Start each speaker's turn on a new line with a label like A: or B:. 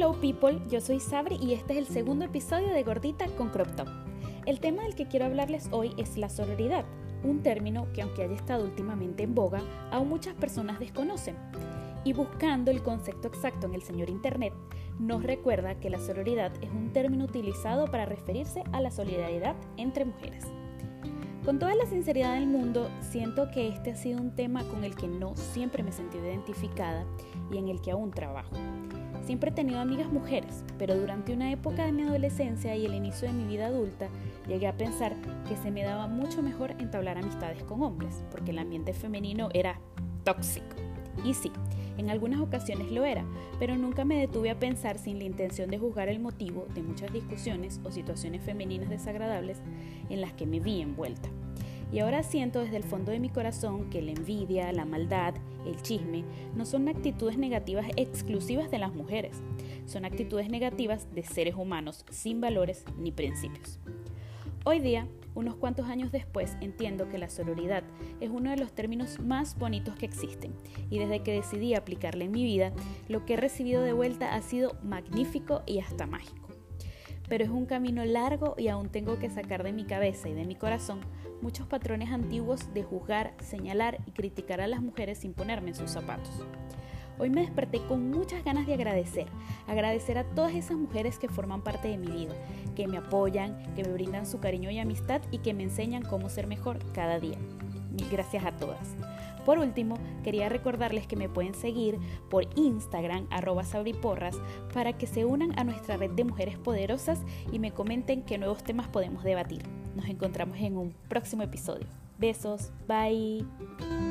A: Hello people, yo soy Sabri y este es el segundo episodio de Gordita con Crop Top. El tema del que quiero hablarles hoy es la sororidad, un término que aunque haya estado últimamente en boga, aún muchas personas desconocen. Y buscando el concepto exacto en el señor Internet, nos recuerda que la sororidad es un término utilizado para referirse a la solidaridad entre mujeres. Con toda la sinceridad del mundo, siento que este ha sido un tema con el que no siempre me he sentido identificada y en el que aún trabajo. Siempre he tenido amigas mujeres, pero durante una época de mi adolescencia y el inicio de mi vida adulta, llegué a pensar que se me daba mucho mejor entablar amistades con hombres, porque el ambiente femenino era tóxico. Y sí, en algunas ocasiones lo era, pero nunca me detuve a pensar sin la intención de juzgar el motivo de muchas discusiones o situaciones femeninas desagradables en las que me vi envuelta. Y ahora siento desde el fondo de mi corazón que la envidia, la maldad, el chisme no son actitudes negativas exclusivas de las mujeres, son actitudes negativas de seres humanos sin valores ni principios. Hoy día, unos cuantos años después, entiendo que la sororidad es uno de los términos más bonitos que existen. Y desde que decidí aplicarla en mi vida, lo que he recibido de vuelta ha sido magnífico y hasta mágico pero es un camino largo y aún tengo que sacar de mi cabeza y de mi corazón muchos patrones antiguos de juzgar, señalar y criticar a las mujeres sin ponerme en sus zapatos. Hoy me desperté con muchas ganas de agradecer, agradecer a todas esas mujeres que forman parte de mi vida, que me apoyan, que me brindan su cariño y amistad y que me enseñan cómo ser mejor cada día. Mil gracias a todas. Por último, quería recordarles que me pueden seguir por Instagram arroba sabriporras para que se unan a nuestra red de mujeres poderosas y me comenten qué nuevos temas podemos debatir. Nos encontramos en un próximo episodio. Besos, bye.